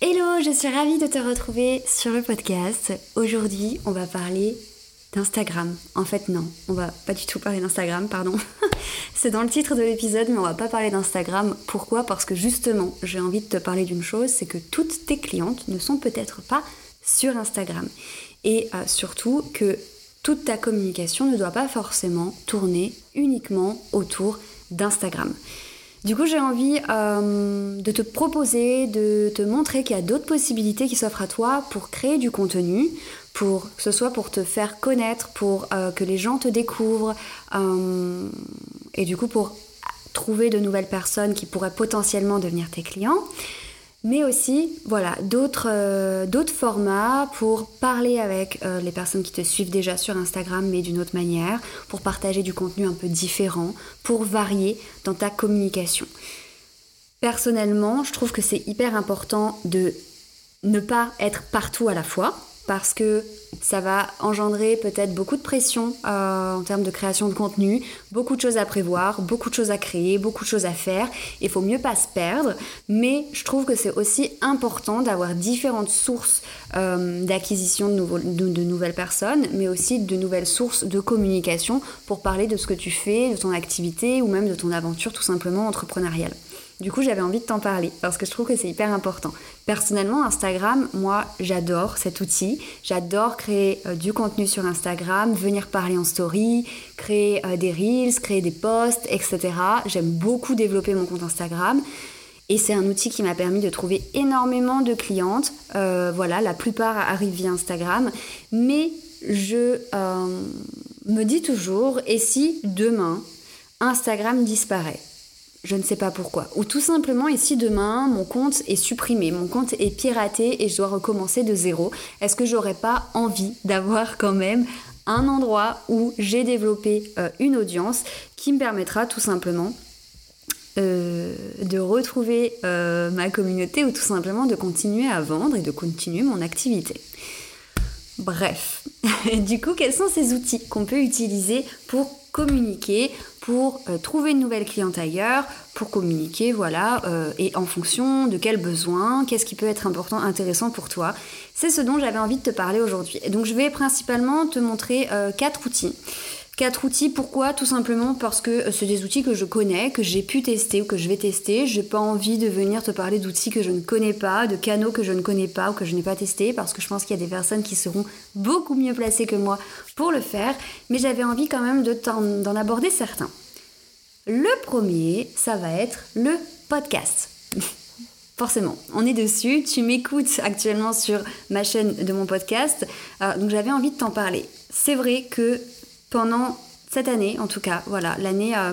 Hello, je suis ravie de te retrouver sur le podcast. Aujourd'hui, on va parler d'Instagram. En fait, non, on va pas du tout parler d'Instagram, pardon. c'est dans le titre de l'épisode, mais on va pas parler d'Instagram. Pourquoi? Parce que justement, j'ai envie de te parler d'une chose, c'est que toutes tes clientes ne sont peut-être pas sur Instagram. Et euh, surtout que toute ta communication ne doit pas forcément tourner uniquement autour d'Instagram. Du coup, j'ai envie euh, de te proposer, de te montrer qu'il y a d'autres possibilités qui s'offrent à toi pour créer du contenu, pour que ce soit pour te faire connaître, pour euh, que les gens te découvrent, euh, et du coup pour trouver de nouvelles personnes qui pourraient potentiellement devenir tes clients. Mais aussi, voilà, d'autres euh, formats pour parler avec les personnes qui te suivent déjà sur Instagram, mais d'une autre manière, pour partager du contenu un peu différent, pour varier dans ta communication. Personnellement, je trouve que c'est hyper important de ne pas être partout à la fois parce que ça va engendrer peut-être beaucoup de pression euh, en termes de création de contenu, beaucoup de choses à prévoir, beaucoup de choses à créer, beaucoup de choses à faire. Il faut mieux pas se perdre, mais je trouve que c'est aussi important d'avoir différentes sources euh, d'acquisition de, nouvelles personnes, mais aussi de nouvelles sources de communication pour parler de ce que tu fais, de ton activité ou même de ton aventure tout simplement entrepreneuriale. Du coup, j'avais envie de t'en parler parce que je trouve que c'est hyper important. Personnellement, Instagram, moi, j'adore cet outil. J'adore créer euh, du contenu sur Instagram, venir parler en story, créer euh, des reels, créer des posts, etc. J'aime beaucoup développer mon compte Instagram. Et c'est un outil qui m'a permis de trouver énormément de clientes. Euh, voilà, la plupart arrivent via Instagram. Mais je me dis toujours, et si demain, Instagram disparaît? Je ne sais pas pourquoi. Ou tout simplement, ici demain, mon compte est supprimé, mon compte est piraté et je dois recommencer de zéro. Est-ce que j'aurais pas envie d'avoir quand même un endroit où j'ai développé euh, une audience qui me permettra tout simplement euh, de retrouver euh, ma communauté ou tout simplement de continuer à vendre et de continuer mon activité? Bref, du coup, quels sont ces outils qu'on peut utiliser pour communiquer, pour euh, trouver une nouvelle cliente ailleurs, pour communiquer, voilà, euh, et en fonction de quels besoins, qu'est-ce qui peut être important, intéressant pour toi. C'est ce dont j'avais envie de te parler aujourd'hui. Donc je vais principalement te montrer euh, quatre outils. Quatre outils, pourquoi? Tout simplement parce que c'est des outils que je connais, que j'ai pu tester ou que je vais tester. J'ai pas envie de venir te parler d'outils que je ne connais pas, de canaux que je ne connais pas ou que je n'ai pas testé, parce que je pense qu'il y a des personnes qui seront beaucoup mieux placées que moi pour le faire. Mais j'avais envie quand même d'en aborder certains. Le premier, ça va être le podcast. Forcément, on est dessus. Tu m'écoutes actuellement sur ma chaîne de mon podcast, euh, donc j'avais envie de t'en parler. C'est vrai que pendant cette année, en tout cas, voilà, l'année euh,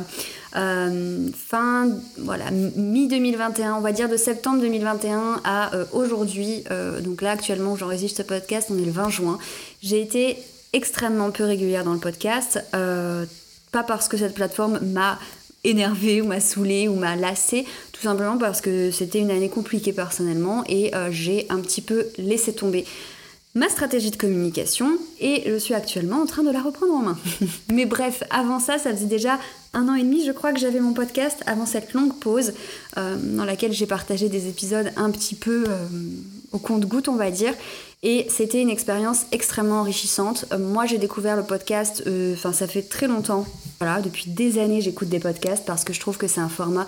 euh, fin, voilà, mi-2021, on va dire de septembre 2021 à aujourd'hui, donc là actuellement où j'enregistre ce podcast, on est le 20 juin, j'ai été extrêmement peu régulière dans le podcast, pas parce que cette plateforme m'a énervée ou m'a saoulée ou m'a lassée, tout simplement parce que c'était une année compliquée personnellement et j'ai un petit peu laissé tomber ma stratégie de communication et je suis actuellement en train de la reprendre en main. Mais bref, avant ça, ça faisait déjà un an et demi, je crois que j'avais mon podcast avant cette longue pause euh, dans laquelle j'ai partagé des épisodes un petit peu euh, au compte-goutte, on va dire. Et c'était une expérience extrêmement enrichissante. Euh, moi, j'ai découvert le podcast, enfin, ça fait très longtemps. Voilà, depuis des années, j'écoute des podcasts parce que je trouve que c'est un format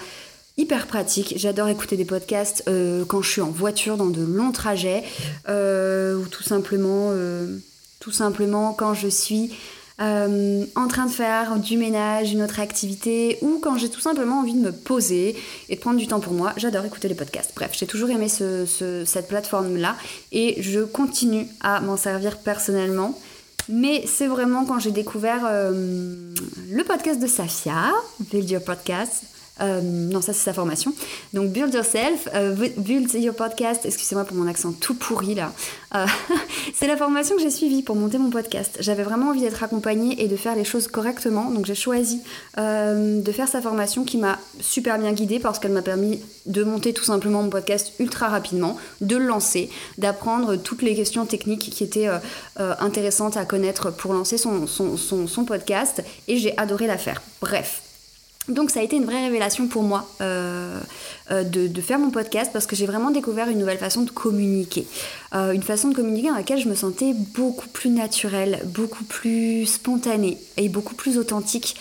hyper pratique. J'adore écouter des podcasts euh, quand je suis en voiture dans de longs trajets euh, ou tout simplement, euh, tout simplement quand je suis en train de faire du ménage, une autre activité, ou quand j'ai tout simplement envie de me poser et de prendre du temps pour moi. J'adore écouter les podcasts. Bref, j'ai toujours aimé cette plateforme-là et je continue à m'en servir personnellement. Mais c'est vraiment quand j'ai découvert le podcast de Safia, Build Your Podcast, euh, non, ça c'est sa formation. Donc Build Yourself, euh, Build Your Podcast, excusez-moi pour mon accent tout pourri là. Euh, c'est la formation que j'ai suivie pour monter mon podcast. J'avais vraiment envie d'être accompagnée et de faire les choses correctement. Donc j'ai choisi de faire sa formation qui m'a super bien guidée parce qu'elle m'a permis de monter tout simplement mon podcast ultra rapidement, de le lancer, d'apprendre toutes les questions techniques qui étaient intéressantes à connaître pour lancer son, podcast. Et j'ai adoré la faire. Bref. Donc ça a été une vraie révélation pour moi euh, euh, de, faire mon podcast parce que j'ai vraiment découvert une nouvelle façon de communiquer. Euh, une façon de communiquer dans laquelle je me sentais beaucoup plus naturelle, beaucoup plus spontanée et beaucoup plus authentique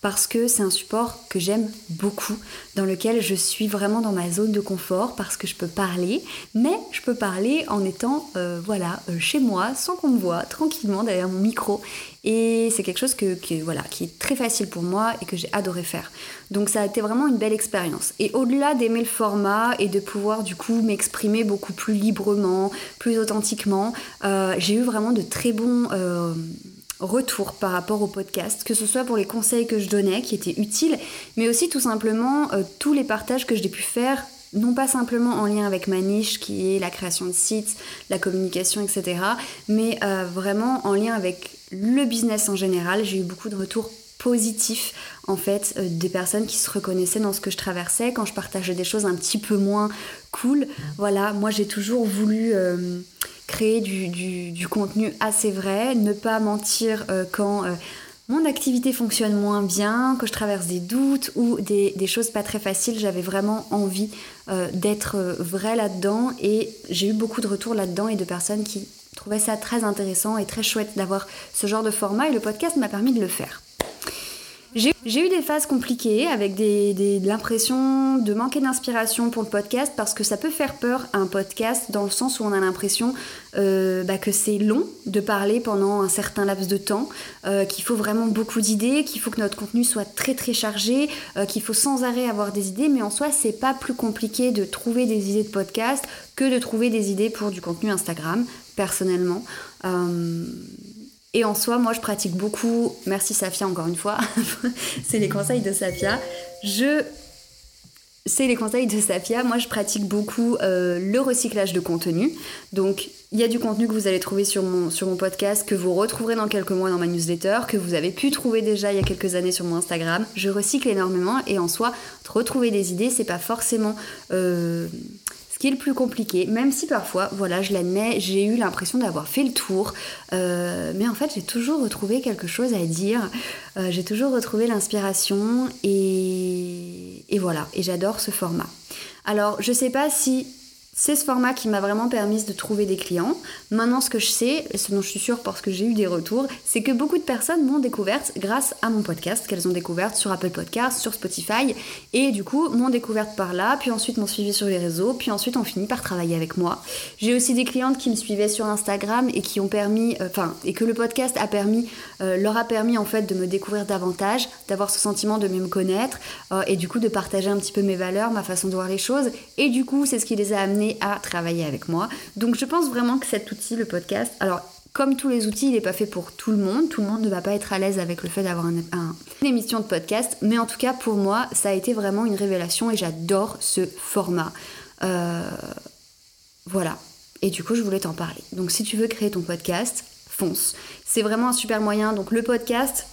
parce que c'est un support que j'aime beaucoup, dans lequel je suis vraiment dans ma zone de confort, parce que je peux parler, mais je peux parler en étant euh, voilà, euh, chez moi, sans qu'on me voit, tranquillement derrière mon micro. Et c'est quelque chose que, voilà, qui est très facile pour moi et que j'ai adoré faire. Donc ça a été vraiment une belle expérience. Et au-delà d'aimer le format et de pouvoir du coup m'exprimer beaucoup plus librement, plus authentiquement, euh, j'ai eu vraiment de très bons retour par rapport au podcast, que ce soit pour les conseils que je donnais qui étaient utiles, mais aussi tout simplement euh, tous les partages que j'ai pu faire, non pas simplement en lien avec ma niche qui est la création de sites, la communication, etc., mais euh, vraiment en lien avec le business en général. J'ai eu beaucoup de retours positifs en fait euh, des personnes qui se reconnaissaient dans ce que je traversais quand je partageais des choses un petit peu moins cool. Voilà, moi j'ai toujours voulu créer du, contenu assez vrai, ne pas mentir euh, quand euh, mon activité fonctionne moins bien, que je traverse des doutes ou des, choses pas très faciles. J'avais vraiment envie euh, d'être vrai là-dedans et j'ai eu beaucoup de retours là-dedans et de personnes qui trouvaient ça très intéressant et très chouette d'avoir ce genre de format et le podcast m'a permis de le faire. J'ai eu des phases compliquées avec des, l'impression de manquer d'inspiration pour le podcast parce que ça peut faire peur un podcast dans le sens où on a l'impression euh, bah, que c'est long de parler pendant un certain laps de temps, euh, qu'il faut vraiment beaucoup d'idées, qu'il faut que notre contenu soit très très chargé, euh, qu'il faut sans arrêt avoir des idées, mais en soi c'est pas plus compliqué de trouver des idées de podcast que de trouver des idées pour du contenu Instagram personnellement. Et en soi, moi, je pratique beaucoup. Merci Safia encore une fois. c'est les conseils de Safia. Je c'est les conseils de Safia. Moi, je pratique beaucoup euh, le recyclage de contenu. Donc, il y a du contenu que vous allez trouver sur mon, sur mon podcast, que vous retrouverez dans quelques mois dans ma newsletter, que vous avez pu trouver déjà il y a quelques années sur mon Instagram. Je recycle énormément et en soi, retrouver des idées, c'est pas forcément euh, qui est le plus compliqué, même si parfois, voilà, je l'admets, j'ai eu l'impression d'avoir fait le tour, euh, mais en fait j'ai toujours retrouvé quelque chose à dire, euh, j'ai toujours retrouvé l'inspiration et, et voilà, et j'adore ce format. Alors je sais pas si c'est ce format qui m'a vraiment permis de trouver des clients. Maintenant, ce que je sais, et ce dont je suis sûre parce que j'ai eu des retours, c'est que beaucoup de personnes m'ont découverte grâce à mon podcast, qu'elles ont découvert sur Apple Podcasts, sur Spotify, et du coup m'ont découverte par là, puis ensuite m'ont suivi sur les réseaux, puis ensuite ont fini par travailler avec moi. J'ai aussi des clientes qui me suivaient sur Instagram et qui ont permis, euh, enfin, et que le podcast a permis, euh, leur a permis en fait de me découvrir davantage, d'avoir ce sentiment de mieux me connaître, euh, et du coup de partager un petit peu mes valeurs, ma façon de voir les choses, et du coup c'est ce qui les a amenés à travailler avec moi. Donc je pense vraiment que cet outil, le podcast, alors comme tous les outils, il n'est pas fait pour tout le monde. Tout le monde ne va pas être à l'aise avec le fait d'avoir une émission de podcast. Mais en tout cas, pour moi, ça a été vraiment une révélation et j'adore ce format. Euh, voilà. Et du coup, je voulais t'en parler. Donc si tu veux créer ton podcast, fonce. C'est vraiment un super moyen. Donc le podcast,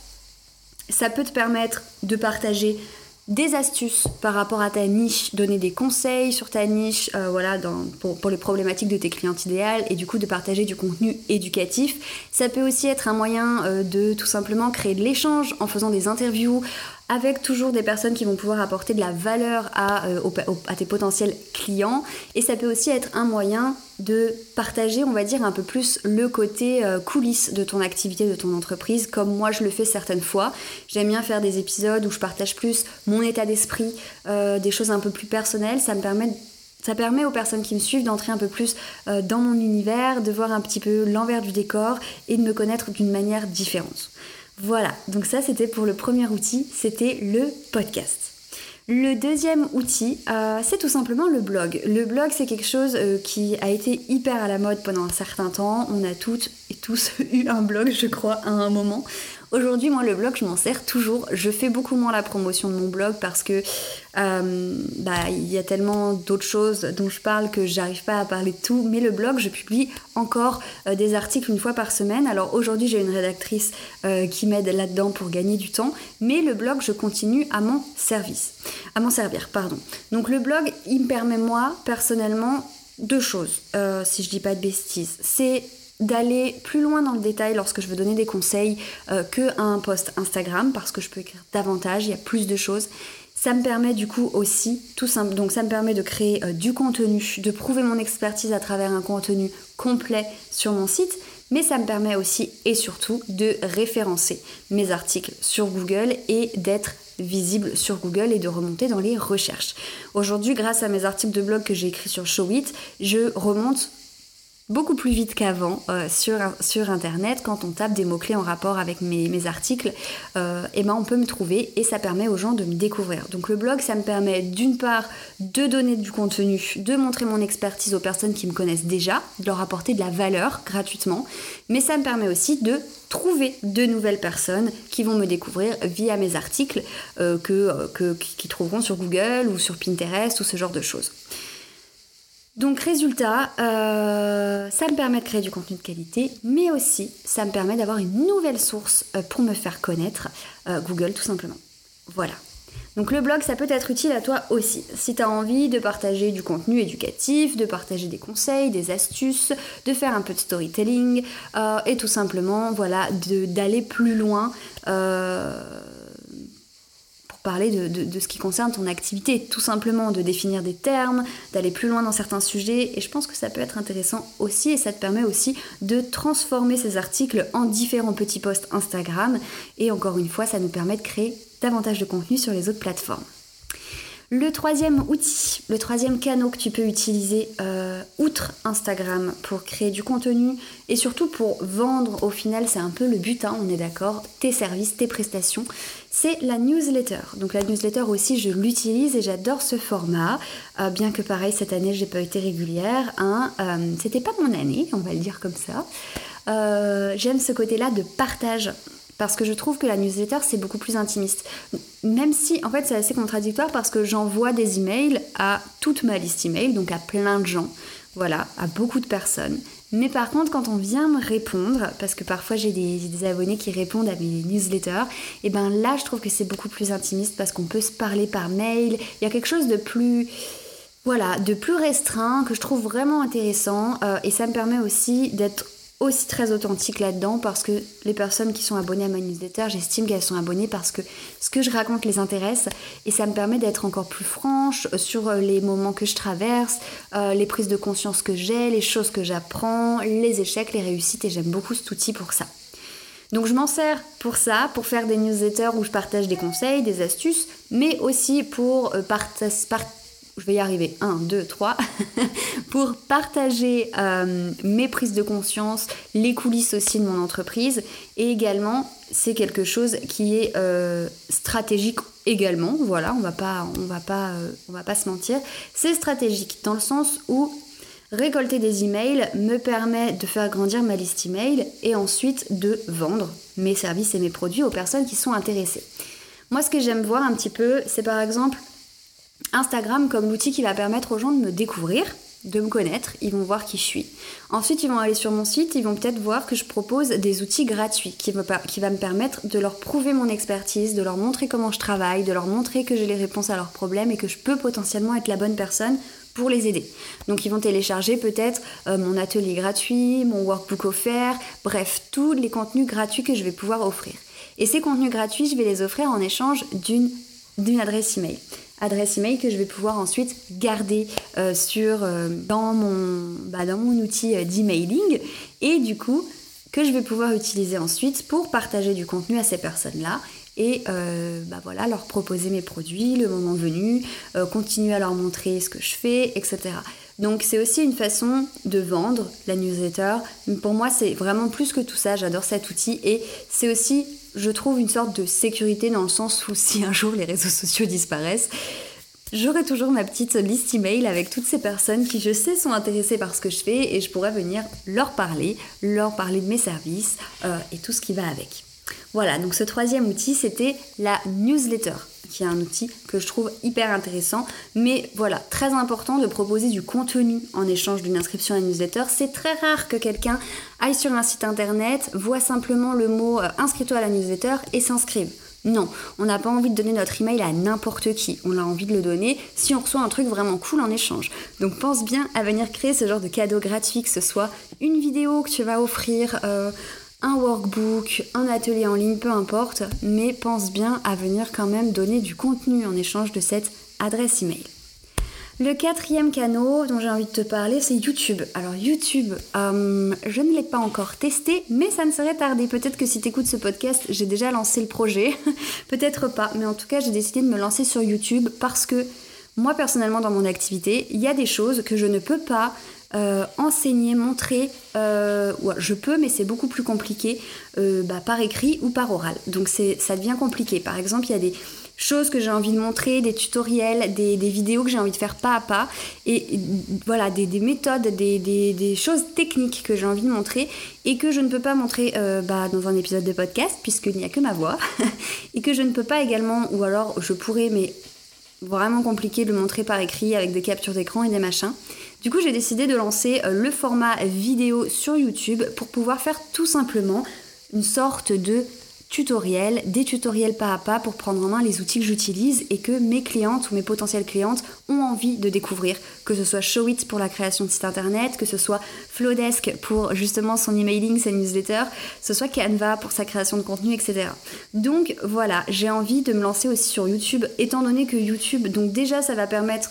ça peut te permettre de partager des astuces par rapport à ta niche, donner des conseils sur ta niche, euh, voilà, pour, les problématiques de tes clientes idéales et du coup de partager du contenu éducatif. Ça peut aussi être un moyen euh, de tout simplement créer de l'échange en faisant des interviews, avec toujours des personnes qui vont pouvoir apporter de la valeur à, euh, à, tes potentiels clients. Et ça peut aussi être un moyen de partager, on va dire, un peu plus le côté euh, coulisses de ton activité, de ton entreprise, comme moi je le fais certaines fois. J'aime bien faire des épisodes où je partage plus mon état d'esprit, euh, des choses un peu plus personnelles. Ça me ça permet aux personnes qui me suivent d'entrer un peu plus dans mon univers, de voir un petit peu l'envers du décor et de me connaître d'une manière différente. Voilà, donc ça c'était pour le premier outil, c'était le podcast. Le deuxième outil, euh, c'est tout simplement le blog. Le blog, c'est quelque chose euh, qui a été hyper à la mode pendant un certain temps. On a toutes et tous eu un blog, je crois, à un moment. Aujourd'hui, moi, le blog, je m'en sers toujours. Je fais beaucoup moins la promotion de mon blog parce que euh, bah, il y a tellement d'autres choses dont je parle que j'arrive pas à parler de tout. Mais le blog, je publie encore euh, des articles une fois par semaine. Alors aujourd'hui, j'ai une rédactrice euh, qui m'aide là-dedans pour gagner du temps. Mais le blog, je continue à mon service, à m'en servir, pardon. Donc le blog, il me permet moi personnellement deux choses, si je dis pas de bêtises. C'est d'aller plus loin dans le détail lorsque je veux donner des conseils euh, qu'un post Instagram parce que je peux écrire davantage, il y a plus de choses. Ça me permet du coup aussi, tout simple, donc ça me permet de créer euh, du contenu, de prouver mon expertise à travers un contenu complet sur mon site, mais ça me permet aussi et surtout de référencer mes articles sur Google et d'être visible sur Google et de remonter dans les recherches. Aujourd'hui, grâce à mes articles de blog que j'ai écrits sur Showit, je remonte beaucoup plus vite qu'avant euh, sur, internet quand on tape des mots-clés en rapport avec mes, articles et euh, eh ben on peut me trouver et ça permet aux gens de me découvrir. Donc le blog ça me permet d'une part de donner du contenu de montrer mon expertise aux personnes qui me connaissent déjà de leur apporter de la valeur gratuitement mais ça me permet aussi de trouver de nouvelles personnes qui vont me découvrir via mes articles euh, que, que, qui trouveront sur Google ou sur Pinterest ou ce genre de choses donc résultat, euh, ça me permet de créer du contenu de qualité, mais aussi ça me permet d'avoir une nouvelle source euh, pour me faire connaître, euh, Google tout simplement. Voilà. Donc le blog, ça peut être utile à toi aussi. Si tu as envie de partager du contenu éducatif, de partager des conseils, des astuces, de faire un peu de storytelling, et tout simplement, voilà, d'aller plus loin parler de, ce qui concerne ton activité, tout simplement de définir des termes, d'aller plus loin dans certains sujets, et je pense que ça peut être intéressant aussi, et ça te permet aussi de transformer ces articles en différents petits posts Instagram, et encore une fois, ça nous permet de créer davantage de contenu sur les autres plateformes. Le troisième outil, le troisième canal que tu peux utiliser euh, outre Instagram pour créer du contenu et surtout pour vendre, au final c'est un peu le but, hein, on est d'accord, tes services, tes prestations, c'est la newsletter. Donc la newsletter aussi je l'utilise et j'adore ce format, euh, bien que pareil cette année j'ai pas été régulière, hein, euh, c'était pas mon année, on va le dire comme ça. J'aime ce côté-là de partage parce que je trouve que la newsletter c'est beaucoup plus intimiste. Même si en fait c'est assez contradictoire parce que j'envoie des emails à toute ma liste email, donc à plein de gens, voilà, à beaucoup de personnes. Mais par contre, quand on vient me répondre, parce que parfois j'ai des, abonnés qui répondent à mes newsletters, et ben là je trouve que c'est beaucoup plus intimiste parce qu'on peut se parler par mail. Il y a quelque chose de plus voilà, de plus restreint que je trouve vraiment intéressant euh, et ça me permet aussi d'être aussi très authentique là-dedans parce que les personnes qui sont abonnées à ma newsletter, j'estime qu'elles sont abonnées parce que ce que je raconte les intéresse et ça me permet d'être encore plus franche sur euh, les moments que je traverse, euh, les prises de conscience que j'ai, les choses que j'apprends, les échecs, les réussites et j'aime beaucoup cet outil pour ça. Donc je m'en sers pour ça, pour faire des newsletters où je partage des conseils, des astuces, mais aussi pour euh, partager je vais y arriver, 1, 2, 3, pour partager euh, mes prises de conscience, les coulisses aussi de mon entreprise. Et également, c'est quelque chose qui est euh, stratégique également. Voilà, on va pas, on va pas, euh, on va pas se mentir. C'est stratégique dans le sens où récolter des emails me permet de faire grandir ma liste email et ensuite de vendre mes services et mes produits aux personnes qui sont intéressées. Moi, ce que j'aime voir un petit peu, c'est par exemple Instagram comme l'outil qui va permettre aux gens de me découvrir, de me connaître, ils vont voir qui je suis. Ensuite, ils vont aller sur mon site, ils vont peut-être voir que je propose des outils gratuits qui, vont me permettre de leur prouver mon expertise, de leur montrer comment je travaille, de leur montrer que j'ai les réponses à leurs problèmes et que je peux potentiellement être la bonne personne pour les aider. Donc ils vont télécharger peut-être euh, mon atelier gratuit, mon workbook offert, bref, tous les contenus gratuits que je vais pouvoir offrir. Et ces contenus gratuits, je vais les offrir en échange d'une adresse email adresse email que je vais pouvoir ensuite garder euh, sur, euh, dans, mon, bah, dans mon outil euh, d'emailing et du coup que je vais pouvoir utiliser ensuite pour partager du contenu à ces personnes-là et bah voilà, leur proposer mes produits le moment venu, continuer à leur montrer ce que je fais, etc. Donc c'est aussi une façon de vendre la newsletter. Pour moi c'est vraiment plus que tout ça, j'adore cet outil et c'est aussi je trouve une sorte de sécurité dans le sens où si un jour les réseaux sociaux disparaissent, J'aurai toujours ma petite liste email avec toutes ces personnes qui je sais sont intéressées par ce que je fais et je pourrais venir leur parler, leur parler de mes services euh, et tout ce qui va avec. Voilà, donc ce troisième outil c'était la newsletter qui est un outil que je trouve hyper intéressant. Mais voilà, très important de proposer du contenu en échange d'une inscription à la newsletter. C'est très rare que quelqu'un aille sur un site internet, voit simplement le mot euh, inscris-toi à la newsletter et s'inscrive. Non, on n'a pas envie de donner notre email à n'importe qui. On a envie de le donner si on reçoit un truc vraiment cool en échange. Donc pense bien à venir créer ce genre de cadeau gratuit, que ce soit une vidéo que tu vas offrir, euh, un workbook, un atelier en ligne, peu importe, mais pense bien à venir quand même donner du contenu en échange de cette adresse email. Le quatrième canal dont j'ai envie de te parler, c'est YouTube. Alors YouTube, euh, je ne l'ai pas encore testé, mais ça ne serait tardé. Peut-être que si tu écoutes ce podcast, j'ai déjà lancé le projet. Peut-être pas, mais en tout cas, j'ai décidé de me lancer sur YouTube parce que moi, personnellement, dans mon activité, il y a des choses que je ne peux pas euh, enseigner, montrer, euh, je peux, mais c'est beaucoup plus compliqué bah, par écrit ou par oral. Donc ça devient compliqué. Par exemple, il y a des choses que j'ai envie de montrer, des tutoriels, des, vidéos que j'ai envie de faire pas à pas, et voilà, des, méthodes, des, choses techniques que j'ai envie de montrer et que je ne peux pas montrer euh, bah, dans un épisode de podcast puisqu'il n'y a que ma voix, et que je ne peux pas également, ou alors je pourrais, mais vraiment compliqué de le montrer par écrit avec des captures d'écran et des machins. Du coup, j'ai décidé de lancer euh, le format vidéo sur YouTube pour pouvoir faire tout simplement une sorte de tutoriels, des tutoriels pas à pas pour prendre en main les outils que j'utilise et que mes clientes ou mes potentielles clientes ont envie de découvrir, que ce soit Showit pour la création de site internet, que ce soit Flowdesk pour justement son emailing, sa newsletter, que ce soit Canva pour sa création de contenu, etc. Donc voilà, j'ai envie de me lancer aussi sur YouTube, étant donné que YouTube, donc déjà ça va permettre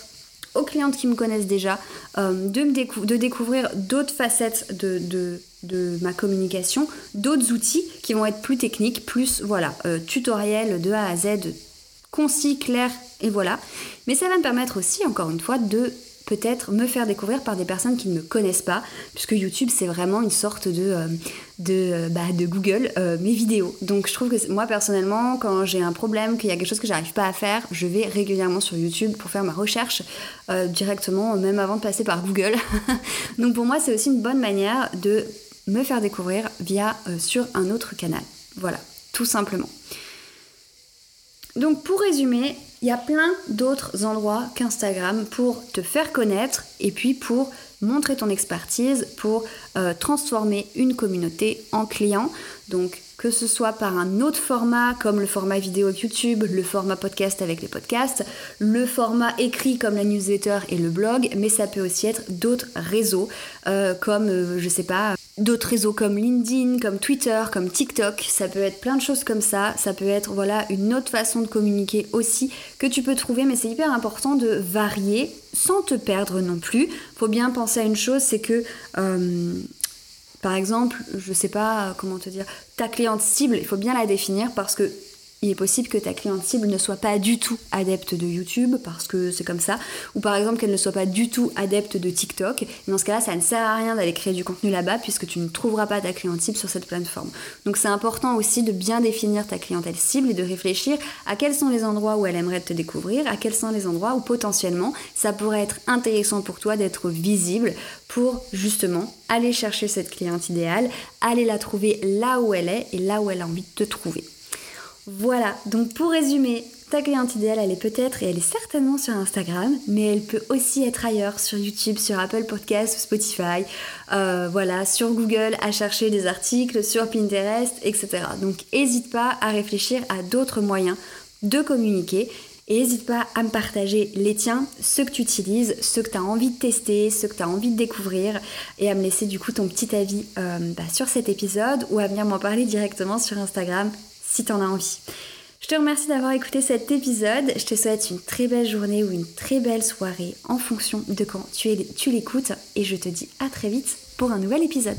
aux clientes qui me connaissent déjà euh, de, me de découvrir d'autres facettes de de ma communication, d'autres outils qui vont être plus techniques, plus voilà, euh, tutoriel de A à Z, concis, clair, et voilà. Mais ça va me permettre aussi, encore une fois, de peut-être me faire découvrir par des personnes qui ne me connaissent pas, puisque YouTube c'est vraiment une sorte de, euh, euh, bah, de Google mes vidéos. Donc je trouve que moi personnellement, quand j'ai un problème, qu'il y a quelque chose que j'arrive pas à faire, je vais régulièrement sur YouTube pour faire ma recherche directement, même avant de passer par Google. Donc pour moi c'est aussi une bonne manière de me faire découvrir via euh, sur un autre canal. Voilà, tout simplement. Donc pour résumer, il y a plein d'autres endroits qu'Instagram pour te faire connaître et puis pour montrer ton expertise, pour euh, transformer une communauté en client. Donc que ce soit par un autre format comme le format vidéo YouTube, le format podcast avec les podcasts, le format écrit comme la newsletter et le blog, mais ça peut aussi être d'autres réseaux euh, comme, je sais pas, d'autres réseaux comme LinkedIn, comme Twitter, comme TikTok. Ça peut être plein de choses comme ça. Ça peut être voilà une autre façon de communiquer aussi que tu peux trouver, mais c'est hyper important de varier sans te perdre non plus. Faut bien penser à une chose, c'est que euh, par exemple, je sais pas comment te dire, ta cliente cible, il faut bien la définir parce que il est possible que ta cliente cible ne soit pas du tout adepte de YouTube parce que c'est comme ça, ou par exemple qu'elle ne soit pas du tout adepte de TikTok. dans ce cas-là, ça ne sert à rien d'aller créer du contenu là-bas puisque tu ne trouveras pas ta cliente cible sur cette plateforme. Donc c'est important aussi de bien définir ta clientèle cible et de réfléchir à quels sont les endroits où elle aimerait te découvrir, à quels sont les endroits où potentiellement ça pourrait être intéressant pour toi d'être visible pour justement aller chercher cette cliente idéale, aller la trouver là où elle est et là où elle a envie de te trouver. Voilà, donc pour résumer, ta cliente idéale, elle est peut-être et elle est certainement sur Instagram, mais elle peut aussi être ailleurs, sur YouTube, sur Apple Podcasts ou Spotify, euh, voilà, sur Google à chercher des articles, sur Pinterest, etc. Donc n'hésite pas à réfléchir à d'autres moyens de communiquer et n'hésite pas à me partager les tiens, ceux que tu utilises, ceux que tu as envie de tester, ceux que tu as envie de découvrir et à me laisser du coup ton petit avis euh, bah, sur cet épisode ou à venir m'en parler directement sur Instagram si tu en as envie. Je te remercie d'avoir écouté cet épisode. Je te souhaite une très belle journée ou une très belle soirée en fonction de quand tu, tu l'écoutes. Et je te dis à très vite pour un nouvel épisode.